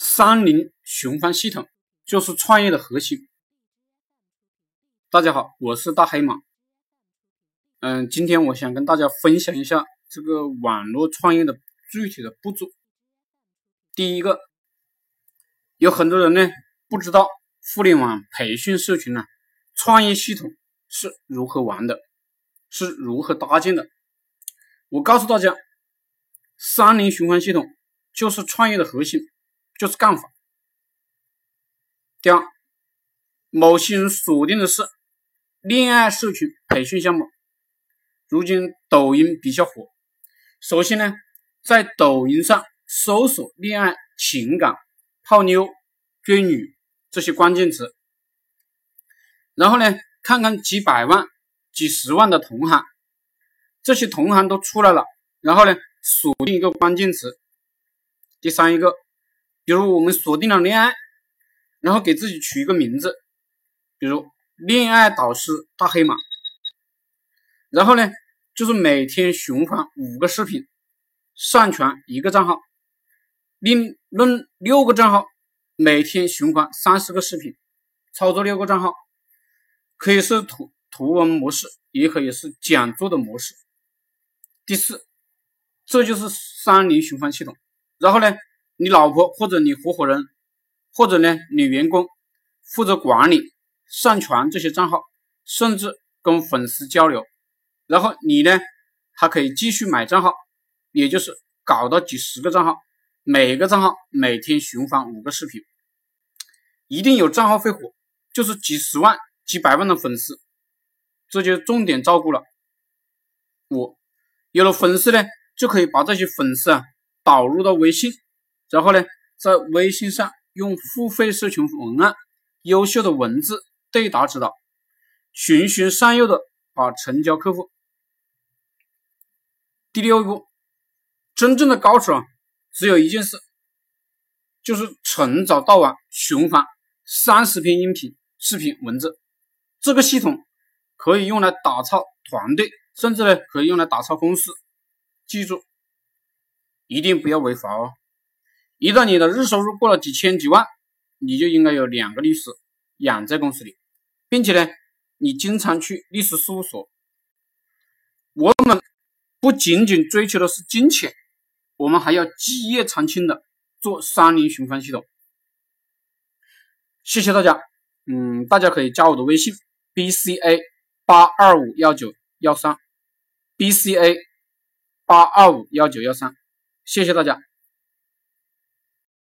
三零循环系统就是创业的核心。大家好，我是大黑马。嗯，今天我想跟大家分享一下这个网络创业的具体的步骤。第一个，有很多人呢不知道互联网培训社群呢创业系统是如何玩的，是如何搭建的。我告诉大家，三零循环系统就是创业的核心。就是干法。第二，某些人锁定的是恋爱社群培训项目。如今抖音比较火，首先呢，在抖音上搜索恋爱、情感、泡妞、追女这些关键词，然后呢，看看几百万、几十万的同行，这些同行都出来了，然后呢，锁定一个关键词。第三一个。比如我们锁定了恋爱，然后给自己取一个名字，比如恋爱导师大黑马。然后呢，就是每天循环五个视频，上传一个账号，另论六个账号，每天循环三十个视频，操作六个账号，可以是图图文模式，也可以是讲座的模式。第四，这就是三零循环系统。然后呢？你老婆或者你合伙人，或者呢你员工负责管理、上传这些账号，甚至跟粉丝交流，然后你呢还可以继续买账号，也就是搞到几十个账号，每个账号每天循环五个视频，一定有账号会火，就是几十万、几百万的粉丝，这就重点照顾了。我有了粉丝呢，就可以把这些粉丝啊导入到微信。然后呢，在微信上用付费社群文案、优秀的文字对答指导，循循善诱的把成交客户。第六步，真正的高手啊，只有一件事，就是从早到晚循环三十篇音频、视频、文字。这个系统可以用来打造团队，甚至呢可以用来打造公司。记住，一定不要违法哦。一旦你的日收入过了几千几万，你就应该有两个律师养在公司里，并且呢，你经常去律师事务所。我们不仅仅追求的是金钱，我们还要基业长青的做三零循环系统。谢谢大家，嗯，大家可以加我的微信 b c a 八二五幺九幺三 b c a 八二五幺九幺三，谢谢大家。